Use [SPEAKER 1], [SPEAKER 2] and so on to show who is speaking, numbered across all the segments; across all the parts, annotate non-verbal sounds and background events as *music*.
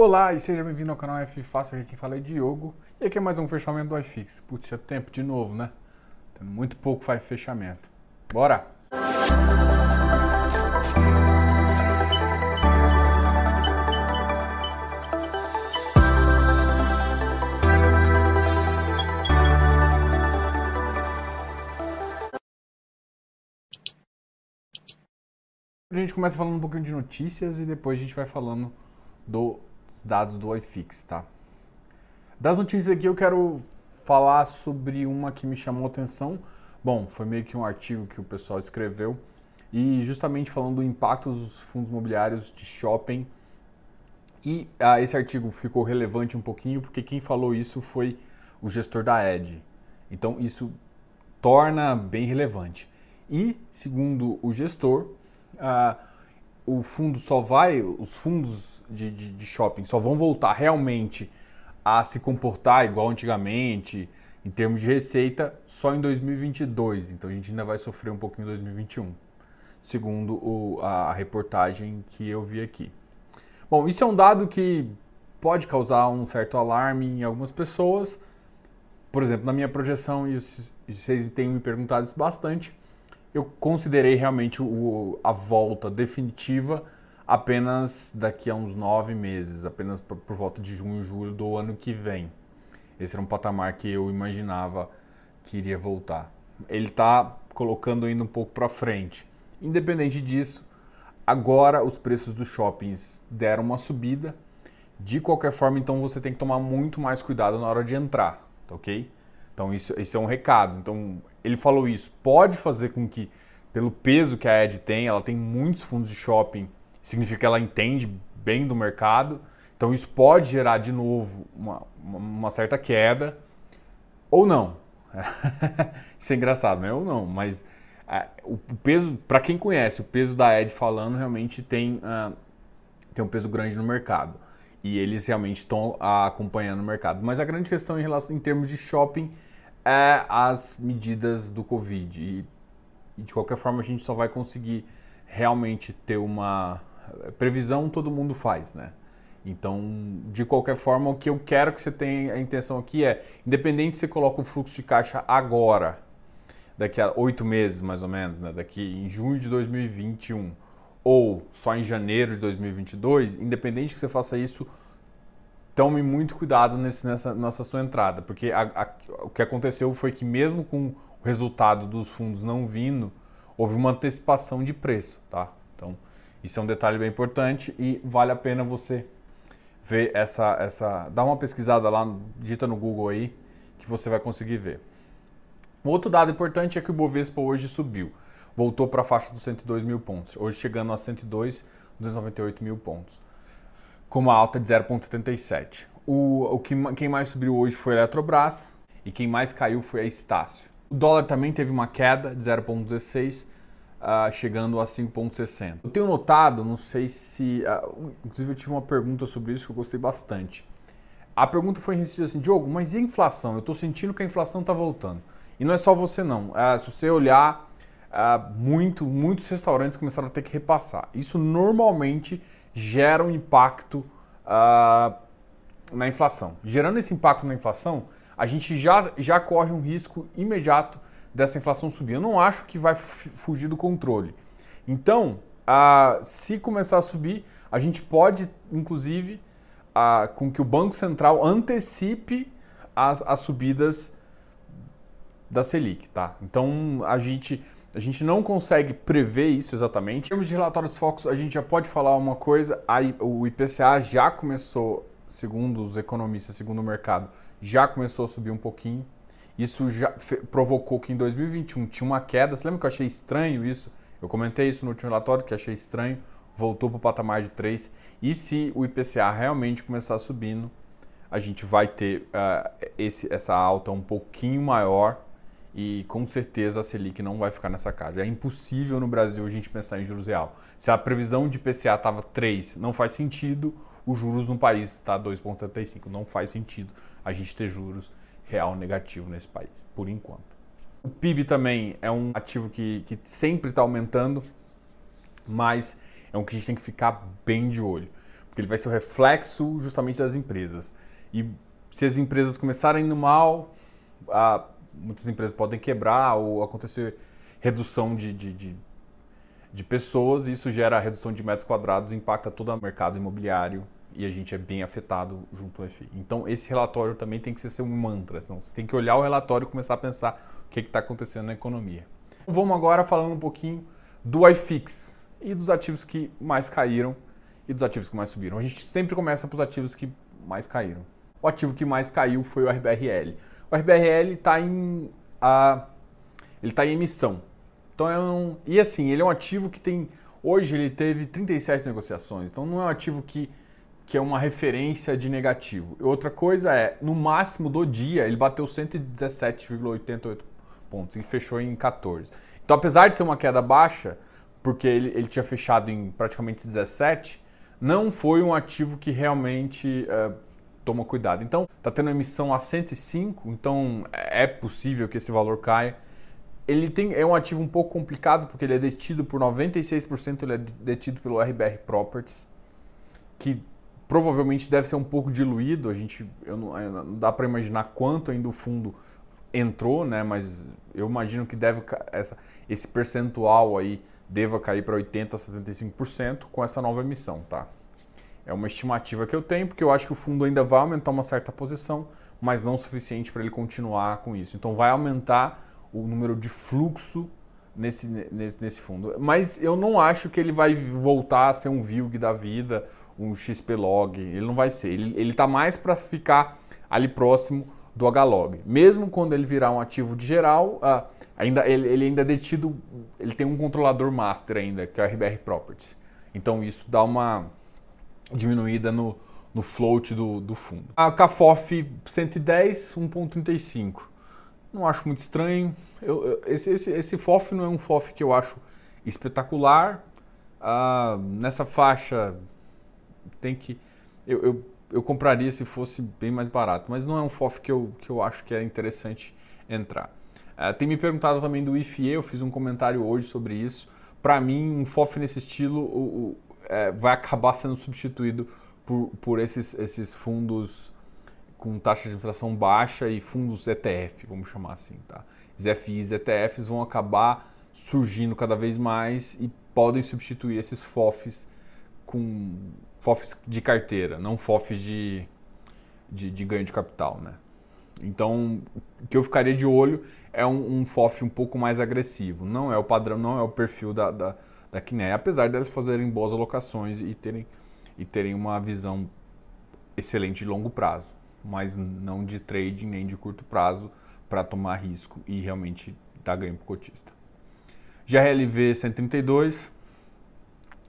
[SPEAKER 1] Olá e seja bem-vindo ao canal F Fácil, aqui quem fala é Diogo. E aqui é mais um fechamento do iFix. Putz, tinha tempo de novo, né? Tendo muito pouco faz fechamento. Bora! A gente começa falando um pouquinho de notícias e depois a gente vai falando dos dados do iFix, tá? Das notícias aqui eu quero falar sobre uma que me chamou atenção. Bom, foi meio que um artigo que o pessoal escreveu e justamente falando do impacto dos fundos imobiliários de shopping. E ah, esse artigo ficou relevante um pouquinho porque quem falou isso foi o gestor da Ed. Então isso torna bem relevante. E segundo o gestor, ah, o fundo só vai, os fundos de, de, de, shopping só vão voltar realmente a se comportar igual antigamente, em termos de receita, só em 2022. Então a gente ainda vai sofrer um pouquinho em 2021, segundo o, a, reportagem que eu vi aqui. Bom, isso é um dado que pode causar um certo alarme em algumas pessoas. Por exemplo, na minha projeção, e vocês têm me perguntado isso bastante, eu considerei realmente o, a volta definitiva apenas daqui a uns nove meses, apenas por, por volta de junho, julho do ano que vem. Esse era um patamar que eu imaginava que iria voltar. Ele está colocando ainda um pouco para frente. Independente disso, agora os preços dos shoppings deram uma subida. De qualquer forma, então você tem que tomar muito mais cuidado na hora de entrar, tá ok? Então isso, isso é um recado. Então ele falou isso. Pode fazer com que, pelo peso que a Ed tem, ela tem muitos fundos de shopping, significa que ela entende bem do mercado. Então isso pode gerar de novo uma, uma certa queda. Ou não. *laughs* isso é engraçado, né? Ou não. Mas é, o, peso, para quem conhece, o peso da Ed falando realmente tem, uh, tem um peso grande no mercado e eles realmente estão acompanhando o mercado. Mas a grande questão em relação em termos de shopping é as medidas do Covid. E, e, de qualquer forma a gente só vai conseguir realmente ter uma previsão, todo mundo faz, né? Então, de qualquer forma, o que eu quero que você tenha a intenção aqui é, independente se você coloca o fluxo de caixa agora, daqui a oito meses mais ou menos, né? daqui em junho de 2021, ou só em janeiro de 2022, independente que você faça isso, tome muito cuidado nesse, nessa, nessa sua entrada, porque a, a, o que aconteceu foi que mesmo com o resultado dos fundos não vindo, houve uma antecipação de preço, tá? Então, isso é um detalhe bem importante e vale a pena você ver essa, essa, dar uma pesquisada lá, digita no Google aí, que você vai conseguir ver. Outro dado importante é que o Bovespa hoje subiu, voltou para a faixa dos 102 mil pontos, hoje chegando a 102, 298 mil pontos com uma alta de 0,77. O, o que, quem mais subiu hoje foi a Eletrobras e quem mais caiu foi a Estácio. O dólar também teve uma queda de 0,16, uh, ah, chegando a 5,60. Eu tenho notado, não sei se. Uh, inclusive, eu tive uma pergunta sobre isso que eu gostei bastante. A pergunta foi em assim: Diogo, mas e a inflação? Eu estou sentindo que a inflação está voltando. E não é só você, não. Uh, se você olhar, muito, muitos restaurantes começaram a ter que repassar. Isso normalmente gera um impacto uh, na inflação. Gerando esse impacto na inflação, a gente já, já corre um risco imediato dessa inflação subir. Eu não acho que vai fugir do controle. Então, uh, se começar a subir, a gente pode, inclusive, uh, com que o Banco Central antecipe as, as subidas da Selic, tá? Então, a gente a gente não consegue prever isso exatamente. Em termos de relatórios focos, a gente já pode falar uma coisa: o IPCA já começou, segundo os economistas, segundo o mercado, já começou a subir um pouquinho. Isso já provocou que em 2021 tinha uma queda. Você lembra que eu achei estranho isso? Eu comentei isso no último relatório, que achei estranho. Voltou para o patamar de 3. E se o IPCA realmente começar subindo, a gente vai ter uh, esse, essa alta um pouquinho maior e com certeza a Selic não vai ficar nessa casa. É impossível no Brasil a gente pensar em juros real. Se a previsão de PCA estava 3, não faz sentido os juros no país está 2,75. Não faz sentido a gente ter juros real negativo nesse país, por enquanto. O PIB também é um ativo que, que sempre está aumentando, mas é um que a gente tem que ficar bem de olho. porque ele vai ser o reflexo justamente das empresas. E se as empresas começarem indo mal, a, muitas empresas podem quebrar ou acontecer redução de, de, de, de pessoas, e isso gera redução de metros quadrados, impacta todo o mercado imobiliário e a gente é bem afetado junto ao FI. Então, esse relatório também tem que ser um mantra. Então, você tem que olhar o relatório e começar a pensar o que está acontecendo na economia. Vamos agora falando um pouquinho do iFix e dos ativos que mais caíram e dos ativos que mais subiram. A gente sempre começa pelos ativos que mais caíram. O ativo que mais caiu foi o RBRL. O RBRL está em, a, ele tá em emissão. Então é um, e assim, ele é um ativo que tem hoje ele teve 37 negociações. Então não é um ativo que que é uma referência de negativo. Outra coisa é, no máximo do dia, ele bateu 117,88 pontos e fechou em 14. Então, apesar de ser uma queda baixa, porque ele, ele tinha fechado em praticamente 17, não foi um ativo que realmente uh, toma cuidado. Então, está tendo emissão a 105, então é possível que esse valor caia. Ele tem, é um ativo um pouco complicado, porque ele é detido por 96%, ele é detido pelo RBR Properties, que provavelmente deve ser um pouco diluído. A gente eu não, não dá para imaginar quanto ainda o fundo entrou, né? Mas eu imagino que deve essa, esse percentual aí deva cair para 80 a 75% com essa nova emissão, tá? É uma estimativa que eu tenho, porque eu acho que o fundo ainda vai aumentar uma certa posição, mas não o suficiente para ele continuar com isso. Então vai aumentar o número de fluxo nesse, nesse, nesse fundo. Mas eu não acho que ele vai voltar a ser um VILG da vida um XPlog, ele não vai ser. Ele está mais para ficar ali próximo do HLog. Mesmo quando ele virar um ativo de geral, uh, ainda, ele, ele, ainda é detido, ele tem um controlador master ainda, que é o RBR Properties. Então isso dá uma diminuída no, no float do, do fundo. A CAFOF 110, 1.35. Não acho muito estranho. Eu, eu, esse, esse, esse FOF não é um FOF que eu acho espetacular. Uh, nessa faixa tem que. Eu, eu, eu, compraria se fosse bem mais barato, mas não é um FOF que eu, que eu acho que é interessante entrar. Uh, tem me perguntado também do IFE, eu fiz um comentário hoje sobre isso. Para mim, um FOF nesse estilo o, é, vai acabar sendo substituído por, por esses, esses fundos com taxa de administração baixa e fundos ETF, vamos chamar assim. Tá? Os FIs ETFs vão acabar surgindo cada vez mais e podem substituir esses FOFs com FOFs de carteira, não FOFs de, de, de, ganho de capital, né? Então, o que eu ficaria de olho é um, um FOF um pouco mais agressivo. Não é o padrão, não é o perfil da, da, da Kiné, apesar delas fazerem boas alocações e terem, e terem uma visão excelente de longo prazo, mas não de trading nem de curto prazo para tomar risco e realmente dar ganho para o cotista. GRLV 132,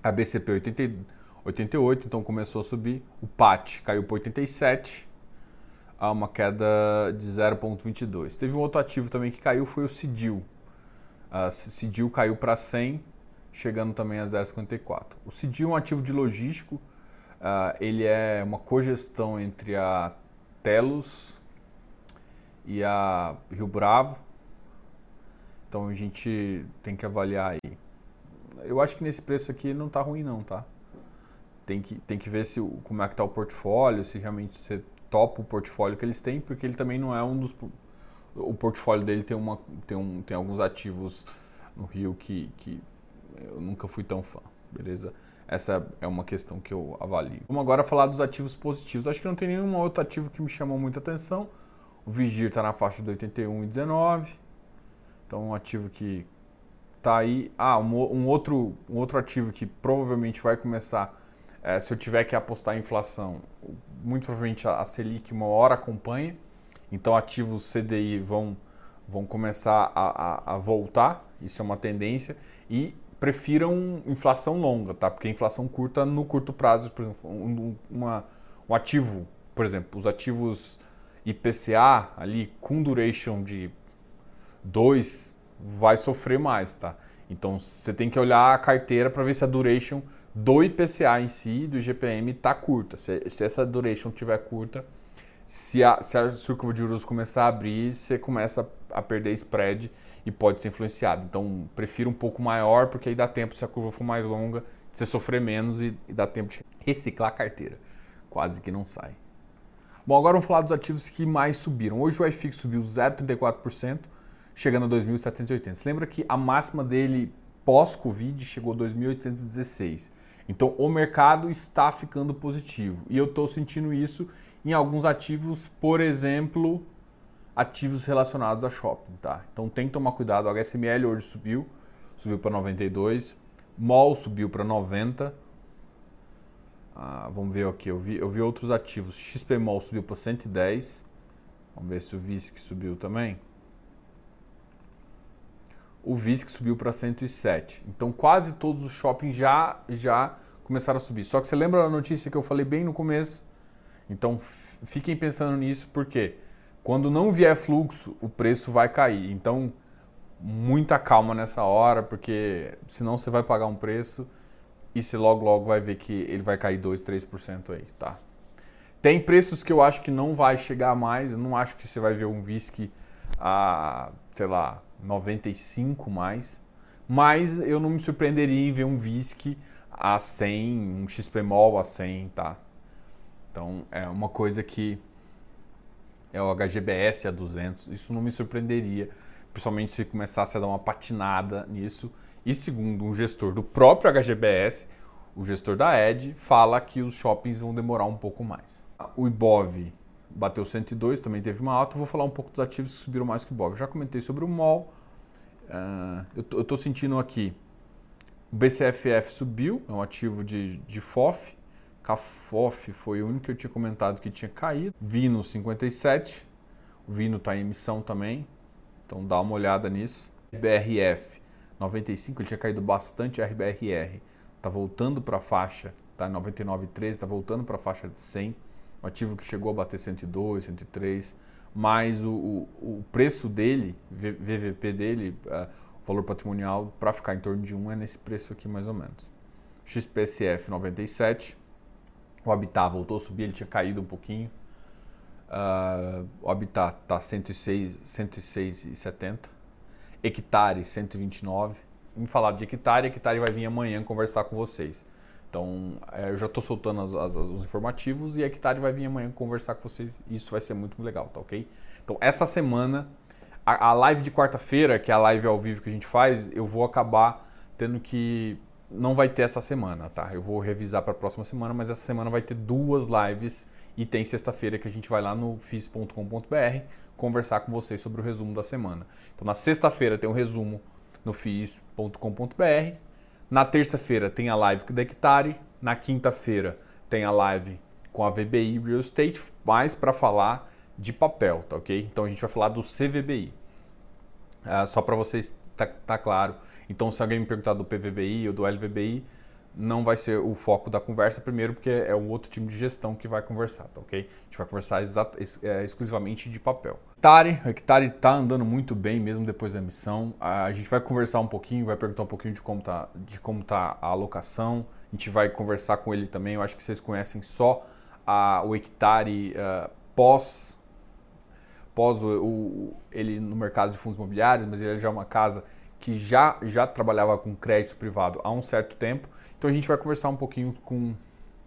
[SPEAKER 1] a BCP 82 88, então começou a subir. O PAT caiu para 87, a uma queda de 0,22. Teve um outro ativo também que caiu, foi o CIDIL. O CIDIL caiu para 100, chegando também a 0,54. O CIDIL é um ativo de logístico, uh, ele é uma cogestão entre a Telos e a Rio Bravo. Então a gente tem que avaliar aí. Eu acho que nesse preço aqui não está ruim não, tá? tem que, tem que ver se, como é que está o portfólio, se realmente você topa o portfólio que eles têm, porque ele também não é um dos. O portfólio dele tem, uma, tem, um, tem alguns ativos no Rio que, que eu nunca fui tão fã, beleza? Essa é uma questão que eu avalio. Vamos agora falar dos ativos positivos. Acho que não tem nenhum outro ativo que me chamou muita atenção. O Vigir está na faixa de 81 e 19. Então, um ativo que está aí. Ah, um, um, outro, um outro ativo que provavelmente vai começar é, se eu tiver que apostar em inflação, muito provavelmente a Selic uma hora acompanha, então ativos CDI vão, vão começar a, a, a voltar, isso é uma tendência, e prefiram inflação longa, tá? Porque inflação curta no curto prazo, por exemplo, um, uma, um ativo, por exemplo, os ativos IPCA ali com duration de 2 vai sofrer mais, tá? Então você tem que olhar a carteira para ver se a duration do IPCA em si, do IGPM, está curta. Se, se, essa duration estiver curta, se a, se a curva de juros começar a abrir, você começa a perder spread e pode ser influenciado. Então, prefiro um pouco maior, porque aí dá tempo, se a curva for mais longa, de você sofrer menos e, e dá tempo de *laughs* reciclar a carteira. Quase que não sai. Bom, agora vamos falar dos ativos que mais subiram. Hoje o iFix subiu 0,34%, chegando a 2.780. Você lembra que a máxima dele pós-Covid chegou a 2.816. Então o mercado está ficando positivo. E eu estou sentindo isso em alguns ativos, por exemplo, ativos relacionados a shopping, tá? Então tem que tomar cuidado. O HSML hoje subiu, subiu para 92, MOL subiu para 90. Ah, vamos ver aqui, eu vi, eu vi outros ativos. XPMOL subiu para 110. Vamos ver se o VISC subiu também. O VISC subiu para 107. Então quase todos os shoppings já, já começaram a subir. Só que você lembra da notícia que eu falei bem no começo? Então fiquem pensando nisso, porque quando não vier fluxo, o preço vai cair. Então, muita calma nessa hora, porque senão você vai pagar um preço e você logo logo vai ver que ele vai cair 2, 3% aí, tá? Tem preços que eu acho que não vai chegar mais, eu não acho que você vai ver um whisky a, sei lá, 95 mais, mas eu não me surpreenderia em ver um whisky a 100, um XPMOL a 100, tá? Então é uma coisa que é o HGBS a 200, isso não me surpreenderia, principalmente se começasse a dar uma patinada nisso. E segundo um gestor do próprio HGBS, o gestor da ED, fala que os shoppings vão demorar um pouco mais. O IBOV bateu 102, também teve uma alta. vou falar um pouco dos ativos que subiram mais que o IBOV. já comentei sobre o MOL. Uh, eu estou sentindo aqui. O BCFF subiu, é um ativo de, de FOF. CAFOF foi o único que eu tinha comentado que tinha caído. Vino 57. O Vino está em emissão também. Então dá uma olhada nisso. BRF 95, ele tinha caído bastante. RBRR está voltando para a faixa, está 99,13, está voltando para a faixa de 100 um ativo que chegou a bater 102, 103, mas o, o, o preço dele, VVP dele, uh, valor patrimonial, para ficar em torno de 1 é nesse preço aqui mais ou menos. XPSF 97, o Habitat voltou a subir, ele tinha caído um pouquinho. Uh, o Habitat está 106, 106,70. Hectare 129. Vamos falar de hectare, hectare vai vir amanhã conversar com vocês. Então, é, eu já estou soltando as, as, os informativos e Hectare vai vir amanhã conversar com vocês. Isso vai ser muito legal, tá ok? Então, essa semana, a, a live de quarta-feira, que é a live ao vivo que a gente faz, eu vou acabar tendo que. Não vai ter essa semana, tá? Eu vou revisar para a próxima semana, mas essa semana vai ter duas lives e tem sexta-feira que a gente vai lá no FIS.com.br conversar com vocês sobre o resumo da semana. Então, na sexta-feira tem um resumo no FIS.com.br na terça-feira tem a live da Hectare. Na quinta-feira tem a live com a VBI Real Estate, mais para falar de papel, tá ok? Então a gente vai falar do CVBI. Ah, só para vocês tá, tá claro. Então se alguém me perguntar do PVBI ou do LVBI, não vai ser o foco da conversa, primeiro porque é um outro time de gestão que vai conversar, tá ok? A gente vai conversar é, exclusivamente de papel. Hectare, o Hectare está andando muito bem mesmo depois da emissão. A gente vai conversar um pouquinho, vai perguntar um pouquinho de como tá, de como tá a alocação. A gente vai conversar com ele também. Eu acho que vocês conhecem só a, o Hectare uh, pós pós o, o, ele no mercado de fundos imobiliários, mas ele já é uma casa que já, já trabalhava com crédito privado há um certo tempo então a gente vai conversar um pouquinho com,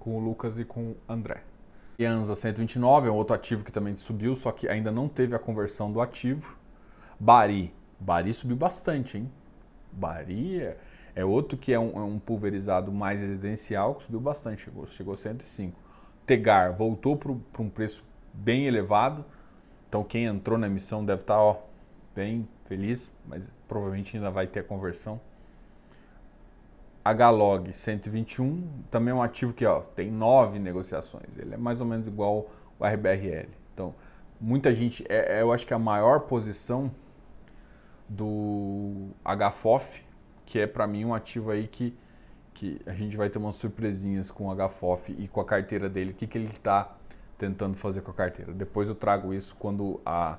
[SPEAKER 1] com o Lucas e com o André. Ianza 129 é um outro ativo que também subiu, só que ainda não teve a conversão do ativo. Bari, Bari subiu bastante, hein? Bari é, é outro que é um, é um, pulverizado mais residencial, que subiu bastante, chegou, chegou a 105. Tegar voltou para um preço bem elevado, então quem entrou na emissão deve estar tá, ó, bem feliz, mas provavelmente ainda vai ter a conversão. HLOG 121 também é um ativo que ó, tem nove negociações. Ele é mais ou menos igual o RBRL. Então, muita gente, é, é, eu acho que a maior posição do HFOF, que é para mim um ativo aí que, que a gente vai ter umas surpresinhas com o HFOF e com a carteira dele, o que, que ele está tentando fazer com a carteira. Depois eu trago isso quando a,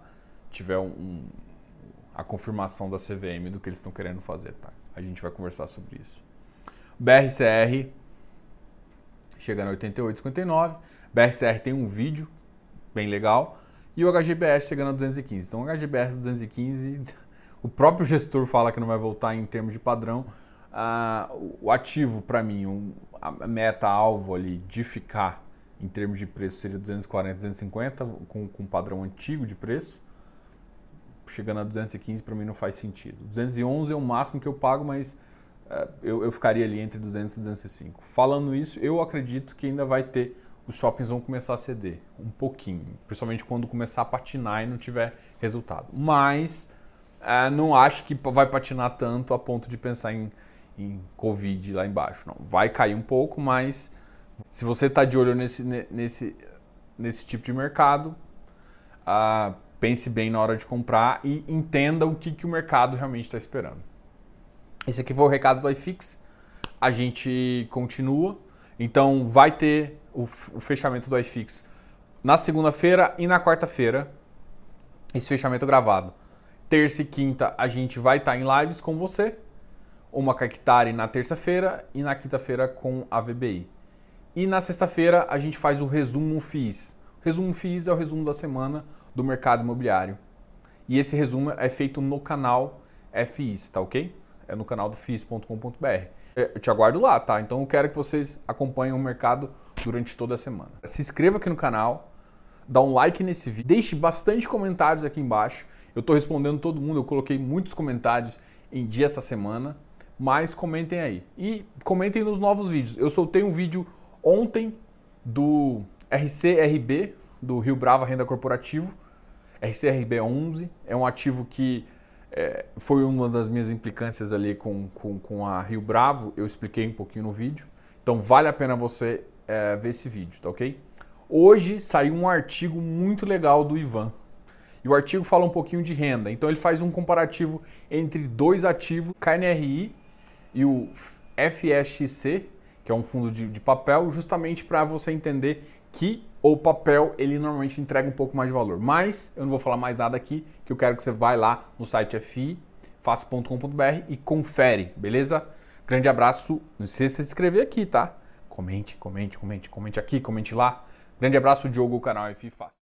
[SPEAKER 1] tiver um, um, a confirmação da CVM do que eles estão querendo fazer. Tá? A gente vai conversar sobre isso. BRCR chegando a 88,59. BRCR tem um vídeo bem legal. E o HGBS chegando a 215. Então o HGBS 215, *laughs* o próprio gestor fala que não vai voltar em termos de padrão. Uh, o ativo, para mim, um, a meta-alvo ali de ficar em termos de preço seria 240, 250, com, com padrão antigo de preço. Chegando a 215 para mim não faz sentido. 211 é o máximo que eu pago, mas é, eu, eu ficaria ali entre 200 e 205. Falando isso, eu acredito que ainda vai ter, os shoppings vão começar a ceder um pouquinho, principalmente quando começar a patinar e não tiver resultado. Mas é, não acho que vai patinar tanto a ponto de pensar em, em Covid lá embaixo. Não. Vai cair um pouco, mas se você está de olho nesse, nesse, nesse tipo de mercado, uh, pense bem na hora de comprar e entenda o que, que o mercado realmente está esperando. Esse aqui foi o recado do iFix. A gente continua. Então vai ter o, o fechamento do iFix na segunda-feira e na quarta-feira. Esse fechamento gravado. Terça e quinta a gente vai estar tá em lives com você. Uma Cactari na terça-feira e na quinta-feira com a VBI. E na sexta-feira a gente faz o resumo FIIs. Resumo FIIs é o resumo da semana do mercado imobiliário. E esse resumo é feito no canal FIIs, tá ok? É no canal do FIIs.com.br. Eu te aguardo lá, tá? Então eu quero que vocês acompanhem o mercado durante toda a semana. Se inscreva aqui no canal, dá um like nesse vídeo, deixe bastante comentários aqui embaixo. Eu estou respondendo todo mundo, eu coloquei muitos comentários em dia essa semana, mas comentem aí. E comentem nos novos vídeos. Eu soltei um vídeo ontem do RCRB, do Rio Brava Renda Corporativo. RCRB 11 é um ativo que é, foi uma das minhas implicâncias ali com, com, com, a Rio Bravo. Eu expliquei um pouquinho no vídeo. Então vale a pena você é, ver esse vídeo, tá ok? Hoje saiu um artigo muito legal do Ivan. E o artigo fala um pouquinho de renda. Então ele faz um comparativo entre dois ativos, KNRI e o FSXC, que é um fundo de, de papel, justamente para você entender que o papel ele normalmente entrega um pouco mais de valor. Mas eu não vou falar mais nada aqui, que eu quero que você vá lá no site fi, fácil.com.br e confere, beleza? Grande abraço. Não esqueça de se inscrever aqui, tá? Comente, comente, comente, comente aqui, comente lá. Grande abraço, Diogo, canal FI Fácil.